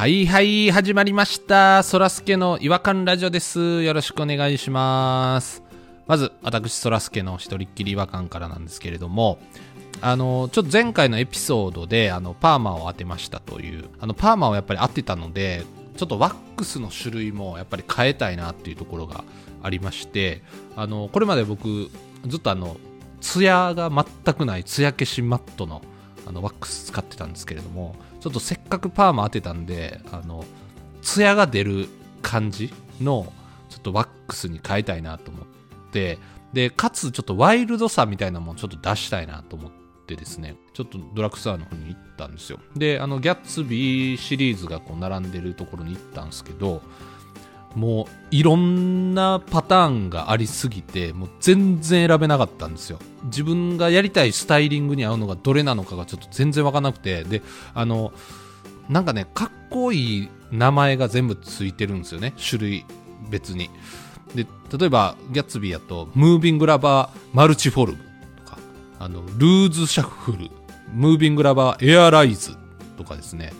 はいはい、始まりました。そらすけの違和感ラジオです。よろしくお願いします。まず、私、そらすけの一人っきり違和感からなんですけれども、あの、ちょっと前回のエピソードで、あの、パーマを当てましたという、あの、パーマをやっぱり当てたので、ちょっとワックスの種類もやっぱり変えたいなっていうところがありまして、あの、これまで僕、ずっとあの、ツヤが全くないツヤ消しマットのあのワックス使ってたんですけれどもちょっとせっかくパーマ当てたんであのツヤが出る感じのちょっとワックスに変えたいなと思ってでかつちょっとワイルドさみたいなものをちょっと出したいなと思ってですねちょっとドラッグストアの方に行ったんですよ。であのギャッツビーシリーズがこう並んでるところに行ったんですけどもういろんなパターンがありすぎてもう全然選べなかったんですよ。自分がやりたいスタイリングに合うのがどれなのかがちょっと全然わからなくて。であのなんかねかっこいい名前が全部ついてるんですよね。種類別に。で例えばギャッツビーやとムービングラバーマルチフォルムとか。あのルーズシャッフル。ムービングラバーエアライズとかですね。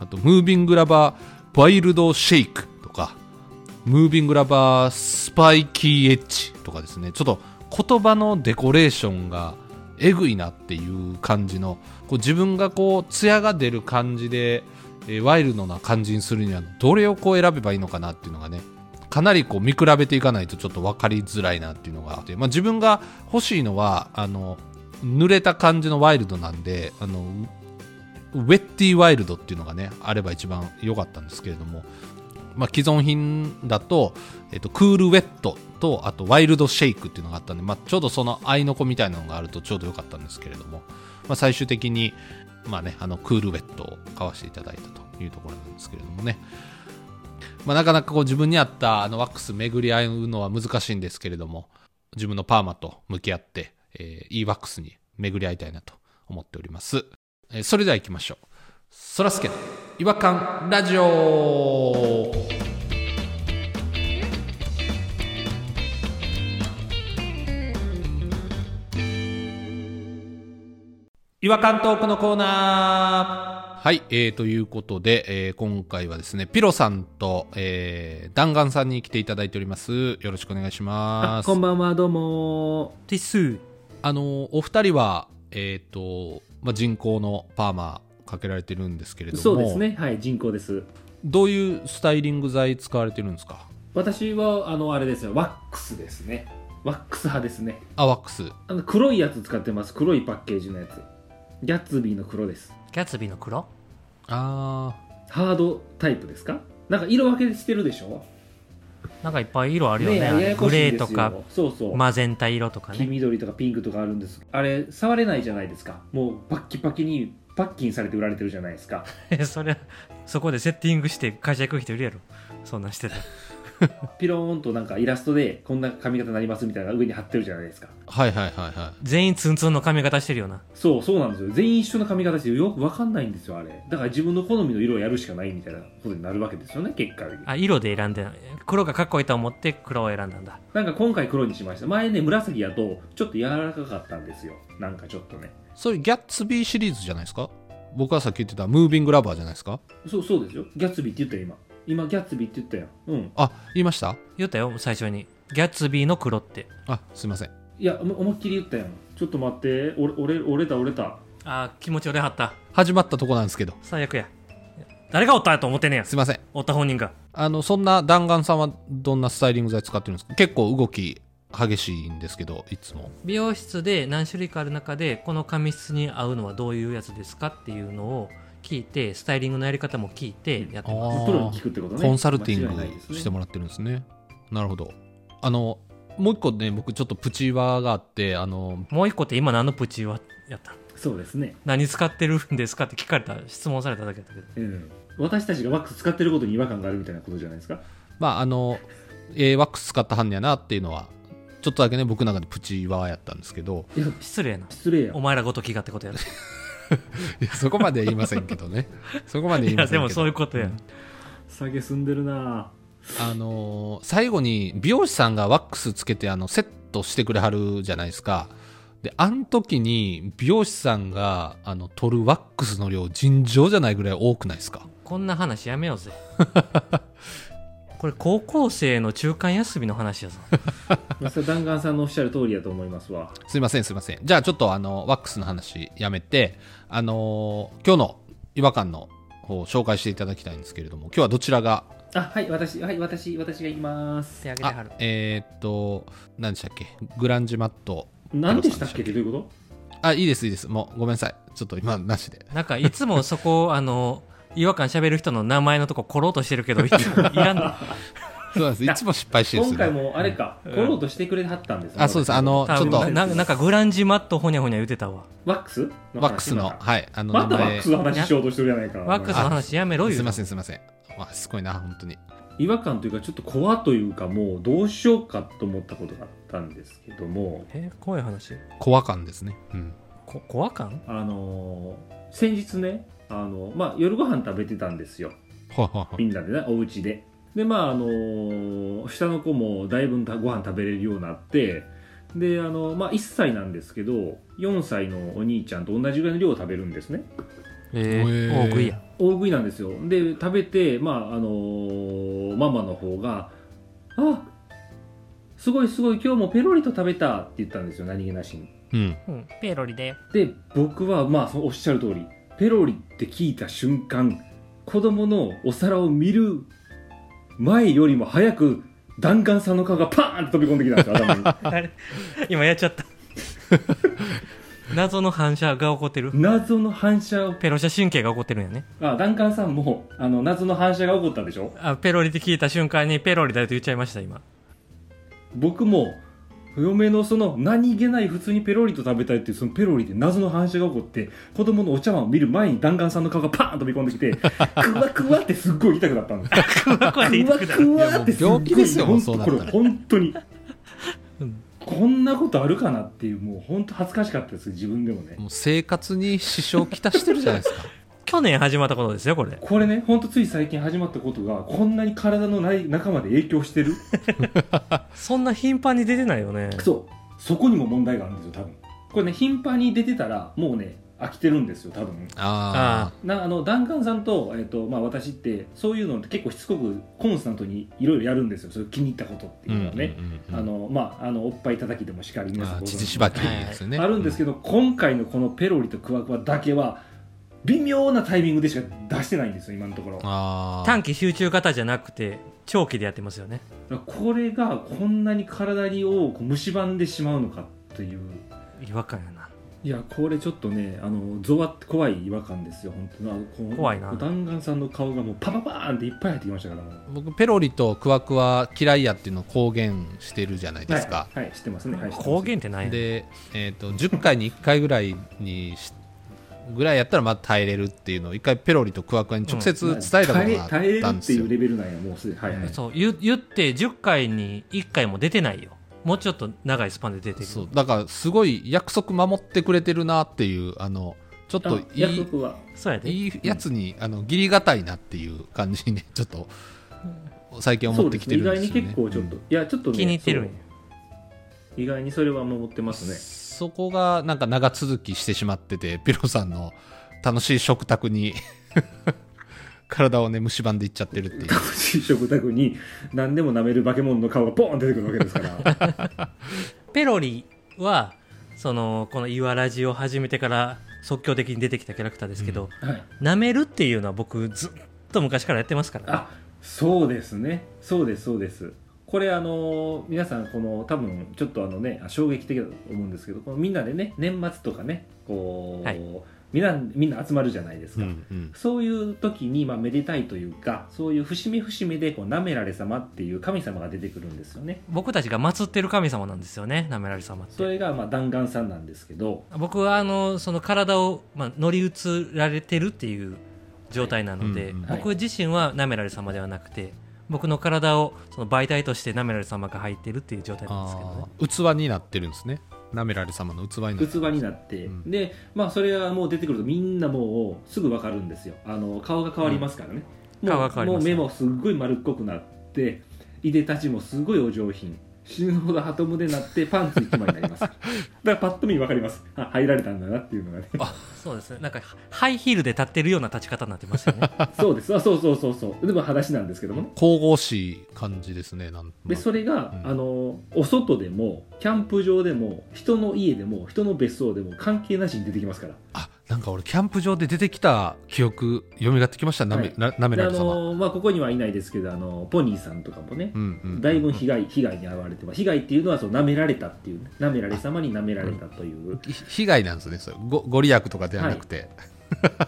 あとムービングラバーワイルドシェイク。ムービングラバースパイキーエッジとかですね。ちょっと言葉のデコレーションがえぐいなっていう感じのこう自分がこう艶が出る感じで、えーワイルドな感じにするにはどれをこう選べばいいのかなっていうのがねかなりこう見比べていかないとちょっと分かりづらいなっていうのがあって、まあ、自分が欲しいのはあの濡れた感じのワイルドなんであのウェッティワイルドっていうのがねあれば一番良かったんですけれどもまあ、既存品だと、えっと、クールウェットとあとワイルドシェイクっていうのがあったんで、まあ、ちょうどその合いの子みたいなのがあるとちょうどよかったんですけれども、まあ、最終的に、まあね、あのクールウェットを買わせていただいたというところなんですけれどもね、まあ、なかなかこう自分に合ったあのワックス巡り合うのは難しいんですけれども自分のパーマと向き合って、えー、いいワックスに巡り合いたいなと思っております、えーそれでは行きましょう。そらすけの違和感ラジオ違和感トークのコーナーはい、えー、ということで、えー今回はですね、ピロさんと、えー、弾丸さんに来ていただいております。よろしくお願いします。こんばんは、どうも。ティスあの、お二人は、えっ、と、まあ、人工のパーマかけられてるんですけれども、そうですね。はい、人工です。どういうスタイリング剤使われてるんですか？私は、あの、あれですよ、ワックスですね。ワックス派ですね。あ、ワックス。あの、黒いやつ使ってます。黒いパッケージのやつ。ギャッツビーの黒です。ギャツビーの黒？あハードタイプですか？なんか色分けしてるでしょ？なんかいっぱい色あるよねねややこグしいんですよレーとかそうそう。マゼンタ色とか黄ね緑とかピンクとかあるんです。あれ、触れないじゃないですか。もう、パッキパキに、パッキンされて売られてるじゃないですか。それそこでセッティングして会社行く人いるやろ。そんなんしてたら。ピローンとなんかイラストで、こんな髪型になりますみたいな上に貼ってるじゃないですか。ー、はいはいはいはい。全員ツンツンの髪型してるよな。そうそうなんですよ。全員一緒の髪型してよく分かんないんですよあれ。だから自分の好みの色をやるしかないみたいなことになるわけですよね結果的に。あ色で選んで黒がかっこいいと思って黒を選んだんだ。なんか今回黒にしました。前ね紫やとちょっと柔らかかったんですよ。なんかちょっとねそういうギャッツビーシリーズじゃないですか？僕はさっき言ってたムービングラバーじゃないですか？そうそうですよ。ギャッツビーって言ったよ今。今ギャッツビーって言ったよ。うん。あ、言いました？言ったよ最初に。ギャツビーの黒ってあ、すいません。いや思思いっきり言ったよ。ちょっと待って。俺俺折れた折れたあ気持ち折れはった。始まったとこなんですけど、最悪や。誰がおったと思ってんねや。すいません。おった本人が。あの、そんな弾丸さんはどんなスタイリング剤使ってるんですか？結構動き激しいんですけど、いつも。美容室で何種類かある中でこの髪質に合うのはどういうやつですかっていうのを聞いてスタイリングのやり方も聞いてやってます。プロに聞くってことね。コンサルティングしてもらってるんですね。なるほど。あの、もう一個ね、僕ちょっとプチワがあって、あの、もう一個って今何のプチはやったそうですね。何使ってるんですかって聞かれた質問されただけだったけど。うん。私たちがワックス使ってることに違和感があるみたいなことじゃないですか？まあ、あの、えーワックス使ったはんねやなっていうのは、ちょっとだけね、僕の中でプチワやったんですけど、いや失礼な。失礼や。お前らごときがってことやろ。いやそこまでは言いませんけどね。そこまで言いいやませんけど。でもそういうことや、下げすんでるな。あのー最後に美容師さんがワックスつけてあのセットしてくれはるじゃないですか。で、あの時に美容師さんがあの取るワックスの量尋常じゃないぐらい多くないですか？こんな話やめようぜ これ高校生の中間休みの話やぞ。弾丸さんのおっしゃる通りやと思いますわ。すいませんすいません。じゃあちょっとあのワックスの話やめてあのー今日の違和感の方を紹介していただきたいんですけれども今日はどちらが？あはい私はい私私が行きます。あ手挙げてはる。えーっと何でしたっけ？グランジマット。何でしたっけ？ってどういうこあいいですいいです。もうごめんなさい。ちょっと今なしで。なんかいつもそこあの違和感喋る人の名前のとこ来ろうとしてるけどいつもいらん。のそうなんです。いつも失敗してる今回もあれか来ろうとしてくれはったんですあそうです。あのちょっと。ななんかグランジマットほにゃほにゃ言ってたわ。ワックス？ワックスのはい。あのまたワックスの話しようとしてるやないか。ワックスの話やめろよすいませんすいません。わすごいな本当に。違和感というかちょっと怖というかもうどうしようかと思ったことがあったんですけども。え怖い話。怖感ですね。うん。こ怖感？あのー先日ねあの、まあ、夜ご飯食べてたんですよ。みんなでねお家で。でまああのー下の子もだいぶご飯食べれるようになってであの、まあ、1歳なんですけど4歳のお兄ちゃんと同じぐらいの量を食べるんですね。えー、大食いや。大食いなんですよ。で食べてまああのーママの方が「あすごいすごい今日もペロリと食べた」って言ったんですよ何気なしに。うん。うんペロリだよ。で僕はまあおっしゃる通りペロリって聞いた瞬間子供のお皿を見る前よりも早く弾丸さんの顔がパーンと飛び込んできたんですよ頭に。あれ今やっちゃった。謎の反射が起こってる。謎の反射を。ペロシャ神経が起こってるんやね。あ弾丸さんもあの謎の反射が起こったでしょ？あペロリって聞いた瞬間にペロリだよと言っちゃいました今。僕も嫁のその何気ない普通にペロリと食べたいっていうそのペロリで謎の反射が起こって子供のお茶碗を見る前に弾丸さんの顔がパーン飛び込んできてクワクワってすっごい痛くなったんですクワクワってすっごいこれ本当にうんこんなことあるかなっていうもう本当恥ずかしかったです自分でもね。もう生活に支障をきたしてるじゃないですか去年始まったことですよこれ。これね本当つい最近始まったことがこんなに体のない中まで影響してる？そんな頻繁に出てないよね。そう。そこにも問題があるんですよ多分。これね頻繁に出てたらもうね飽きてるんですよ多分。あなあのダンカンさんと,、えっとまあ、私ってそういうのって結構しつこくコンスタントにいろいろやるんですよ。そういう気に入ったことってあいうのはね、うんうんうんあのまああのおっぱい叩きでもしかり皆さんあご存知乳縛きですよね。あるんですけど、今回のこのペロリとクワクワだけは微妙なタイミングでしか出してないんですよ今のところ。短期集中型じゃなくて長期でやってますよね。らこれがこんなに体にをこう蝕んでしまうのかという。違和感やな。いやこれちょっとねあのゾワって怖い違和感ですよ本当な怖いな。弾丸さんの顔がもうパパパーンっていっぱい入ってきましたから僕ペロリとクワクワ嫌いやっていうのを公言してるじゃないですか、はい、はい、知ってますね、はい、公言ってないで、えー、と10回に1回ぐらいにしぐらいやったらまだ耐えれるっていうのを一回ペロリとクワクワに直接伝えたことがあ耐えった耐えるっんですよ。ていうレベルなんやもうすでにはいはい、そう言言って10回に1回も出てないよ。もうちょっと長いスパンで出てるそうだからすごい約束守ってくれてるなっていうあのちょっとあいい約束は。そうやで。いいやつに、あの義理がたいなっていう感じにね ちょっと最近思ってきてるんですよね。そうです。ね意外に結構ちょっと、いやちょっとね気に入ってる意外にそれは守ってますねそこがなんか長続きしてしまっててピロさんの楽しい食卓に 体をね蝕んでいっちゃってるっていう。楽しい食卓に何でも舐める化け物の顔がポーン出てくるわけですから。ペロリはそのこの「イワラジ」を始めてから即興的に出てきたキャラクターですけど、はい。舐めるっていうのは僕ずっと昔からやってますから、ね、あそうですね。そうですそうですこれあの皆さんこの多分ちょっとあのね衝撃的だと思うんですけどこのみんなでね年末とかねこう、はい。みんなみんな集まるじゃないですか、うんうん。そういう時に、まあ、めでたいというかそういう節目節目でこうなめられ様っていう神様が出てくるんですよね。僕たちが祀ってる神様なんですよねなめられ様って。それがまあ弾丸さんなんですけど。僕はあのその体を、まあ、乗り移られてるっていう状態なので、はいうんうん。僕自身はなめられ様ではなくて僕の体をその媒体としてなめられ様が入ってるっていう状態なんですけどね。器になってるんですね。なめられ様の器になって器になって、うん。でまあそれがもう出てくるとみんなもうすぐ分かるんですよ。あの顔が変わりますからね、うん。もう顔が変わりますもう目もすっごい丸っこくなっていでたちもすごいお上品死ぬほどハトムでなってパンツ1枚になります。だからパッと見分かります。あ入られたんだなっていうのがね。そうですね。なんかハイヒールで立ってるような立ち方になってますよね。そうです。あそうそうそうそう。でも裸足なんですけどもね。神々しい感じですねなんでそれが、うん。あのお外でもキャンプ場でも人の家でも人の別荘でも関係なしに出てきますから。あなんか俺キャンプ場で出てきた記憶蘇ってきました？なめ,、はい。ななめられ様、の、まあ、ここにはいないですけどあのポニーさんとかもね、うんうんだいぶ被害被害に遭われてます被害っていうのはそう舐められたっていうね舐められ様に舐められたという、ひ被害なんですねそれ。ごご利益とかではなくて、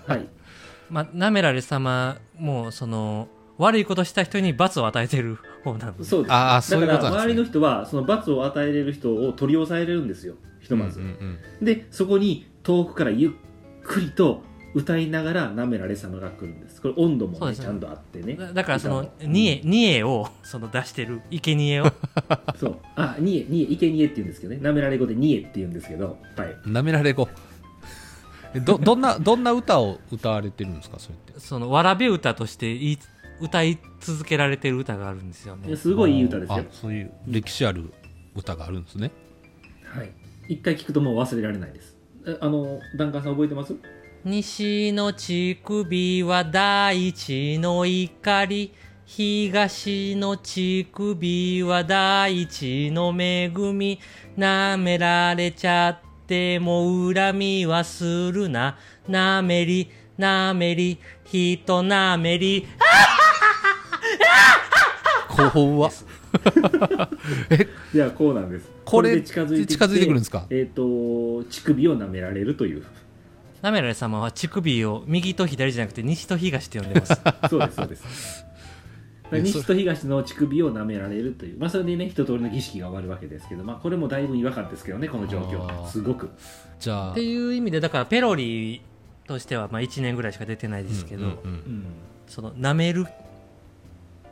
はい。まあなめられ様もその悪いことした人に罰を与えてる方なんでそうです。ああそういうですね。周りの人はその罰を与えれる人を取り押さえれるんですよひとまず、うんうん。でそこに遠くからゆっくりと歌いながら舐められ様が来るんです。これ温度も、ね、ね。ちゃんとあってね。だだからその歌もニエニエをその出してる生贄を。そう。あニエニエイケニエって言うんですけどね。舐められ語でニエって言うんですけど。はい。うんなめられ語えど どんなどんな歌を歌われてるんですかそれって？そのわらべ歌として言い歌い続けられてる歌があるんですよね。すごいいい歌ですよ。あそういう歴史ある歌があるんですね。はい。一回聞くともう忘れられないです。えあのダンカンさん覚えてます？西の乳首は大地の怒り。東の乳首は大地の恵み。舐められちゃっても恨みはするな。なめりなめり。人なめり。怖っ。いやこうなんです。これで近づいてきて近づいてくるんですか？えっ、と乳首を舐められるという。なめられ様は乳首を右と左じゃなくて西と東って呼んでます。そうですそうです。西と東の乳首を舐められるという、まあ、それでね一通りの儀式が終わるわけですけど、まあ、これもだいぶ違和感ですけどねこの状あ況ー。すごく。じゃあ。っていう意味でだからペロリとしてはまあ1年ぐらいしか出てないですけど、うんうんうん。うん。その舐める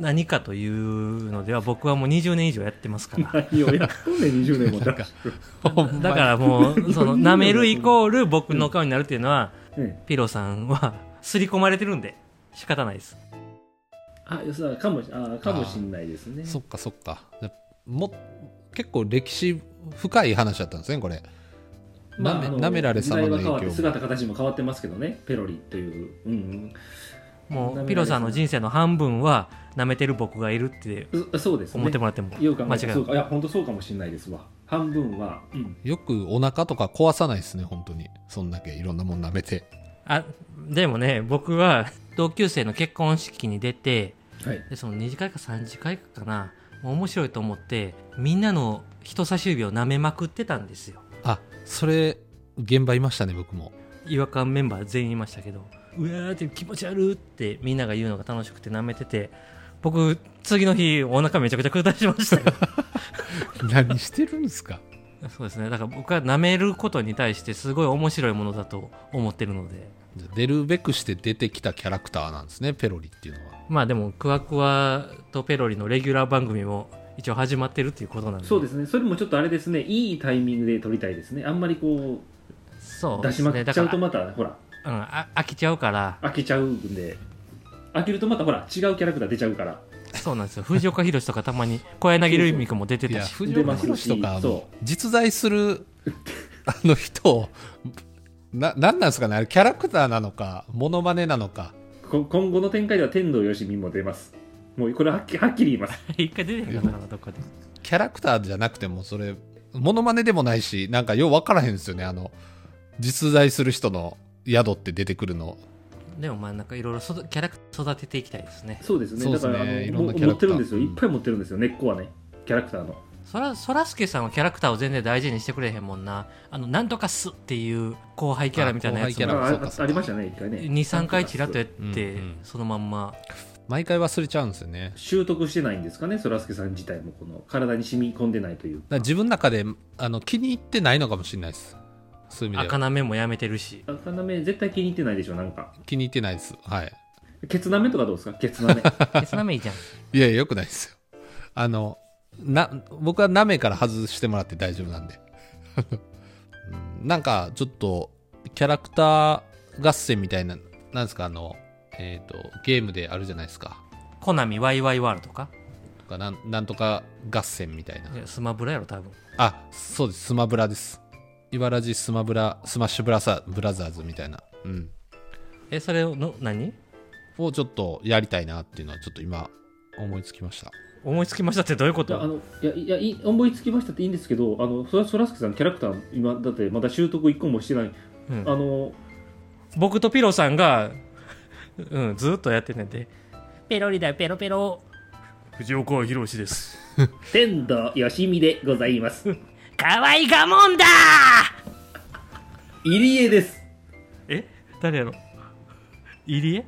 何かというのでは僕はもう20年以上やってますから。何をやっとんねん20年も。だからもうその舐めるイコール僕の顔になるっていうのはねピロさんは刷り込まれてるんで仕方ないです。あそうかもしあかもしんないですね。そっかそっか。も結構歴史深い話だったんですねこれ。なめあのなめられ様の時代は変わって影響姿形も変わってますけどねペロリという、うんもうピロさんの人生の半分は舐めてる僕がいるってうんそそうですね。思ってもらっても間違いない。や本当そうかもしれないですわ。半分は、うん、よくお腹とか壊さないですね本当に。そんだけいろんなもん舐めて。あでもね僕は同級生の結婚式に出てはい。でその2次会か3次会かな。面白いと思ってみんなの人差し指を舐めまくってたんですよ。あそれ現場いましたね僕も。違和感メンバー全員いましたけどうわーって気持ち悪いってみんなが言うのが楽しくて舐めてて僕次の日お腹めちゃくちゃ下しましたよ。何してるんですか？そうですね。だから僕は舐めることに対してすごい面白いものだと思ってるので。出るべくして出てきたキャラクターなんですねペロリっていうのは。まあでもクワクワとペロリのレギュラー番組も一応始まってるっていうことなんで。そうですね。それもちょっとあれですね。いいタイミングで撮りたいですね。あんまりこそうう出しまくっちゃうとまたほらうん、あ飽きちゃうから。飽きちゃうんで。飽きるとまたほら違うキャラクター出ちゃうから。そうなんですよ。藤岡弘とかたまに小柳ルミ子も出ていやたし藤岡弘とかそ実在する あの人をな何なんですかね？あれキャラクターなのかモノマネなのか。こ今後の展開では天童よしみも出ます。もうこれはっきはっきり言います。一回出てるかなどっかで。キャラクターじゃなくてもそれモノマネでもないしなんかよう分からへんですよね。あの実在する人の宿って出てくるの。でもまあなんかいろいろそキャラクター育てていきたいですね。そうですね。ね。だからあのいろんなもキャラクター。持ってるんですよ。うん。いっぱい持ってるんですよ。根っこはね。キャラクターの。そらそらすけさんはキャラクターを全然大事にしてくれへんもんな。あのなんとかすっていう後輩キャラみたいなやつあ後輩キャラもありましたね一回ね。23回ちらっとやって、うんうん。そのまんま。毎回忘れちゃうんですよね。習得してないんですかねそらすけさん自体も。この体に染み込んでないというら自分の中であの気に入ってないのかもしれないですそういう意味で赤はなめもやめてるし。赤なめ絶対気に入ってないでしょなんか。気に入ってないです。はい。ケツなめとかどうですか？ケツなめ。ケツなめいいじゃんいやいやよくないですよ。あのな僕はなめから外してもらって大丈夫なんで。う んなんかちょっとキャラクター合戦みたいななんですか？あのえっ、とゲームであるじゃないですか。コナミワイワイワールドか？とかなんなんとか合戦みたいな。いやスマブラやろ多分。あそうです。スマブラです茨城スマブラスマッシュブラザブラザーズみたいな。うん。えそれの何？をちょっとやりたいなっていうのはちょっと今思いつきました。思いつきましたってどういうこと？いやあのいやいやいい思いつきましたっていいんですけどあのそらそらすけさんキャラクター今だってまだ習得一個もしてない、うん。あの僕とピロさんが、うん、ずっとやってんねんでペロリだよペロペロ。藤岡弘です。天童よしみでございます かわいがもんだ。入江です。え？誰やろ？入江？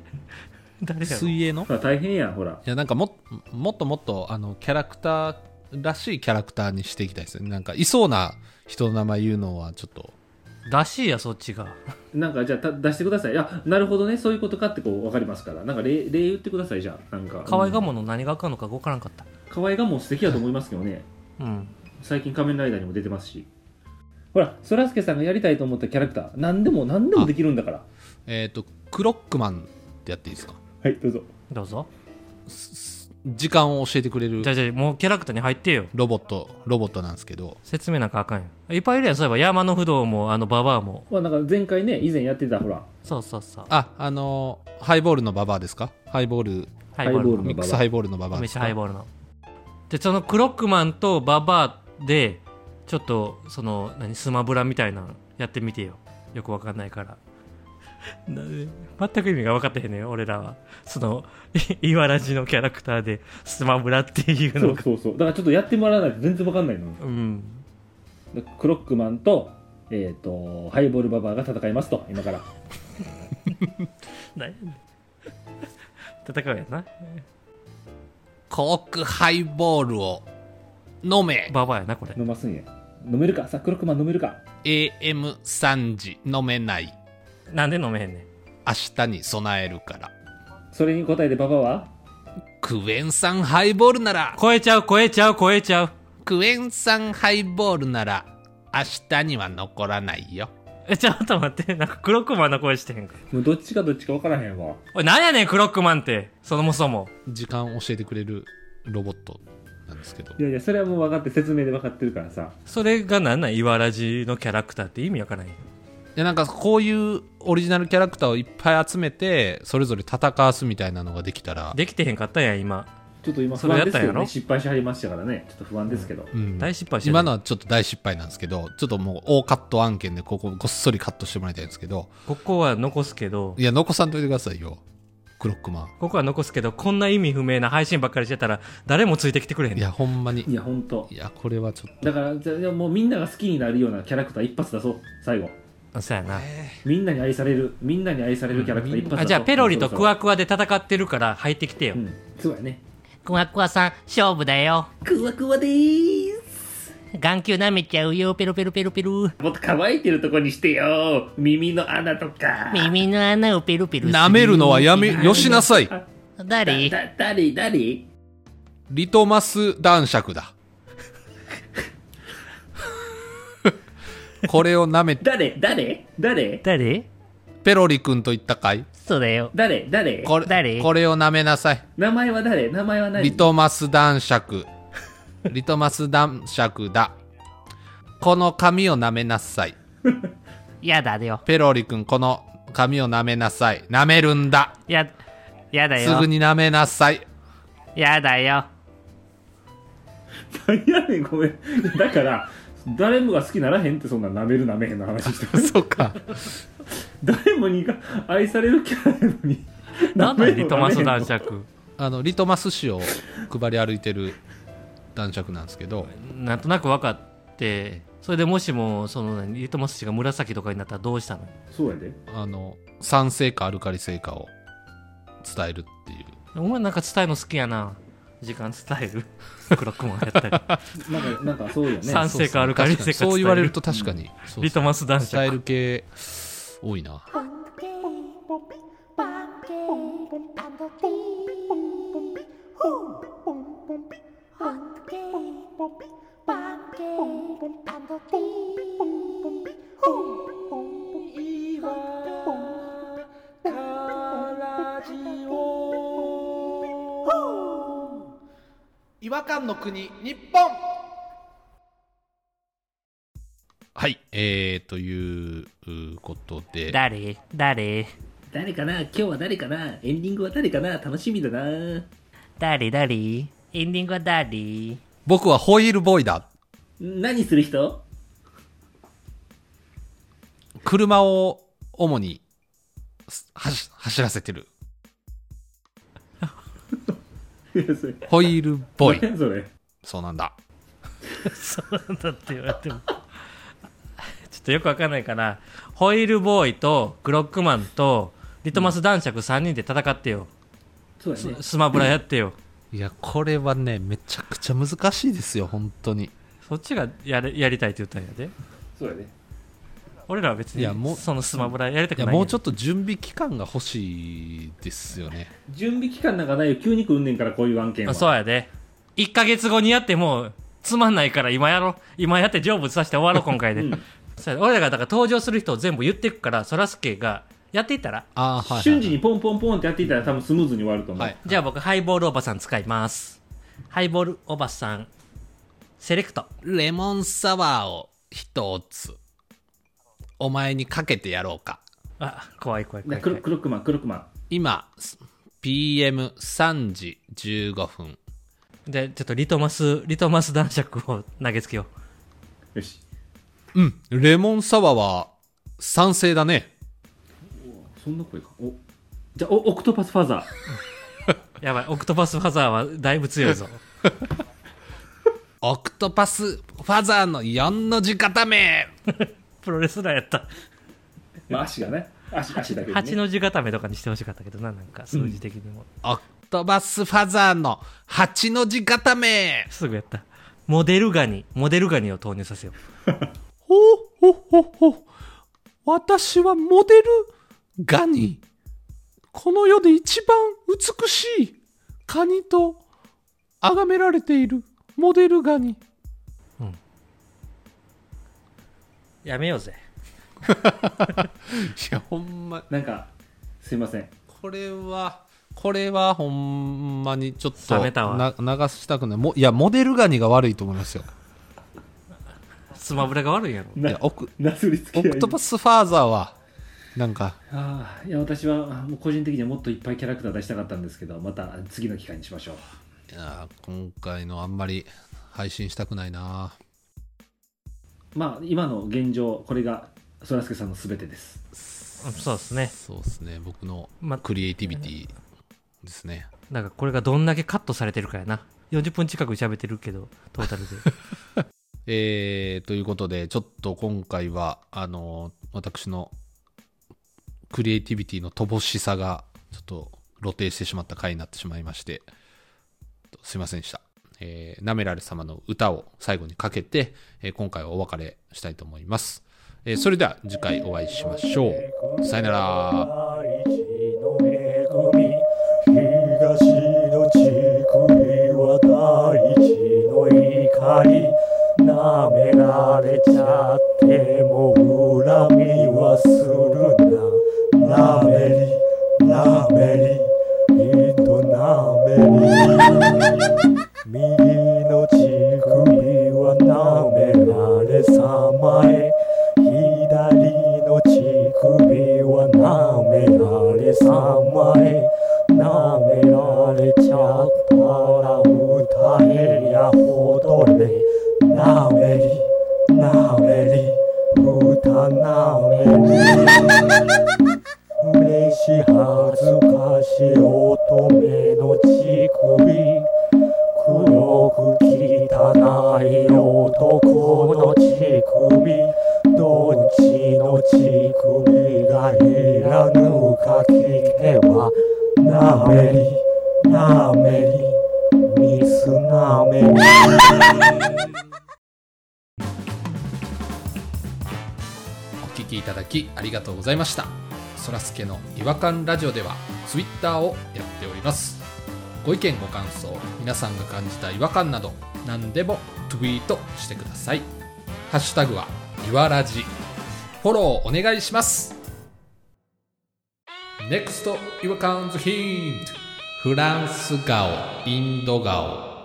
誰やろ？水泳の？ほら大変やんほら。いやなんかももっともっとあのキャラクターらしいキャラクターにしていきたいですねなんかいそうな人の名前言うのはちょっと。らしいやそっちが。なんかじゃあた出してください。あなるほどね。そういうことかってこう分かりますから。なんか例例言ってくださいじゃあ。なんか。可愛がももの何があかんのか分からんかった。可愛がも素敵だと思いますけどね。うん最近仮面ライダーにも出てますし。ほらそらすけさんがやりたいと思ったキャラクター何でも何でもできるんだから。えっ、とクロックマンってやっていいですか？はいどうぞ。どうぞ。時間を教えてくれるじゃあじゃあもうキャラクターに入ってよ。ロボットロボットなんですけど。説明なんかあかんよ。いっぱいいるやん。そういえば山の不動もあのババアも。まあなんか前回ね以前やってたほら。そうそうそう。ああのーハイボールのババアですか？ハイボール。ハイボールミックスハイボールのババアめっちですかゃハイボールの。でそのクロックマンとババアでちょっとその何スマブラみたいなのやってみてよ。よくわかんないから。な全く意味が分かってへんねん俺らは。そのい岩ラジのキャラクターでスマブラっていうそのが。うそうそう。だからちょっとやってもらわないと全然分かんないの。うん。でクロックマンと,、えー、とハイボールババアが戦いますと今から。何やねん戦うやんな。コークハイボールを飲め。ババアやなこれ。飲ますんや。飲めるか？さあクロックマン飲めるか AM3 時飲めない。なんで飲めへんねん？明日に備えるから。それに答えてババアは？クエン酸ハイボールなら。超えちゃう超えちゃう超えちゃう。クエン酸ハイボールなら明日には残らないよ。えちょっと待って。なんかクロックマンの声してへんか。もうどっちかどっちか分からへんわ。おいなんやねんクロックマンって。そもそも。時間教えてくれるロボットなんですけど。いやいやそれはもう分かって説明で分かってるからさ。それがなんなん岩ラジのキャラクターって意味わからんよ。でなんかこういうオリジナルキャラクターをいっぱい集めてそれぞれ戦わすみたいなのができたら、できてへんかったやん今。ちょっと今そ不安ですけれやったんやろ？どね失敗しはりましたからね。ちょっと不安ですけど、うん。大失敗し今のはちょっと大失敗なんですけどちょっともう大カット案件でここごっそりカットしてもらいたいんですけど。ここは残すけど。いや残さんといてくださいよクロックマン。ここは残すけどこんな意味不明な配信ばっかりしてたら誰もついてきてくれへん。いやほんまに。いや本当いやこれはちょっと。だからじゃあもうみんなが好きになるようなキャラクター一発出そう。最後。あそうやな。みんなに愛されるみんなに愛されるキャラクター一発出そう。あじゃあペロリとククワクワで戦ってるから入ってきてよ、うん。そうやね。クワクワさん勝負だよ。クワクワでーす眼球舐めちゃうよ。ペロペロペロペロ。もっと乾いてるとこにしてよ。耳の穴とか。耳の穴をペロペロ舐めるのはやめ よしなさい。だ誰だ誰誰？リトマス男爵だ。これを舐めて。誰誰誰？誰？ペロリ君と言ったかい？そうだよ。誰誰？これ誰？これを舐めなさい。名前は誰？名前は何？リトマス男爵リトマス男爵だ。この髪を舐めなさい。やだよ。ペロリ君この髪を舐めなさい。舐めるんだ。ややだすぐに舐めなさい。やだよ。何やねんごめん。だから誰もが好きならへんってそんな舐める舐めへんの話してる。そうか。誰もにか愛されるキャラやのになんだリトマス男爵。あのリトマス紙を配り歩いてる男爵なんですけどなんとなく分かってそれでもしもその何リトマス紙が紫とかになったらどうしたの？そうやで。あの酸性かアルカリ性かを伝えるっていう。お前なんか伝えるの好きやな。時間伝える？クロックマンやったり。なんかなんかそうよね。酸性かアルカリ性か伝える。そう言われると確かに、そうリトマス男伝え爵る系多いな岩感の国日本はいえー、といううことで誰誰誰かな今日は誰かなエンディングは誰かな楽しみだな誰誰エンディングは誰僕はホイールボーイだ。何する人？車を主にす走走らせてる。ホイールボーイ。何それ？そうなんだ。そうなんだって言われても。ちょっとよくわかんないかな。ホイールボーイとグロックマンとリトマス男爵3人で戦ってよ、そうやね。ススマブラやってよ、いやこれはねめちゃくちゃ難しいですよ本当に。そっちがやれやりたいって言ったんやで。そうやね。俺らは別いやもうにそのスマブラやりたいやくないっもうちょっと準備期間が欲しいですよね。準備期間なんかないよ急に来んねんからこういう案件は。そうやで。1ヶ月後にやってもつまんないから今やろ今やって成仏させて終わろう今回で、うん。そうや俺らがだから登場する人を全部言っていくからそらすけがやっていったら？ああはい、はい、瞬時にポンポンポンってやっていったら多分スムーズに終わると思う、はい。じゃあ僕ハイボールおばさん使います。ハイボールおばさんセレクト。レモンサワーを一つお前にかけてやろうか。あ怖い怖い怖ない。クロ怖いクロックマンクロックマ今 PM3 時15分。でちょっとリトマスリトマス男爵を投げつけよンよし。うんレモンサワーは賛成だねそんな声か。お。じゃあおオクトパスファザー。う やばいオクトパスファザーはだいぶ強いぞ。オクトパスファザーの4の字固め。プロレスラーやった。まあ足がね。足足だけで、ね、8の字固めとかにしてほしかったけどななんか数字的にも、オクトパスファザーの8の字固め。すぐやった。モデルガニモデルガニを投入させよう。ほほほほ私はモデルガニ。この世で一番美しいカニと崇められているモデルガニ。やめようぜ。いやほんまなんかすいません。これはこれはほんまにちょっと冷めたわ。な流したくない。もいやモデルガニが悪いと思いますよ。スマブラが悪いんやろ。いなやオクオクトパスファーザーはなんか。ああいや私はもう個人的にはもっといっぱいキャラクター出したかったんですけどまた次の機会にしましょう。いや今回のあんまり配信したくないなまあ今の現状これがそらすけさんの全てです。うんそうですね。そうですね。僕のまクリエイティビティですね。なんかこれがどんだけカットされてるかやな。40分近く喋ってるけどトータルで。えー、ということでちょっと今回はあの私のクリエイティビティの乏しさがちょっと露呈してしまった回になってしまいましてすいませんでした。えー、なめられ様の歌を最後にかけて、えー今回はお別れしたいと思います。えーそれでは次回お会いしましょう。さよなら。く汚い男の乳首どっちの乳首がいらぬか聞けばなめりなめり水なめり お聞きいただきありがとうございました。そらすけの違和感ラジオではツイッターをやっております。ご意見ご感想、皆さんが感じた違和感など何でもツイートしてください。ハッシュタグはいわらじ。フォローお願いします。NEXT 違和感ズヒントフランス顔、インド顔。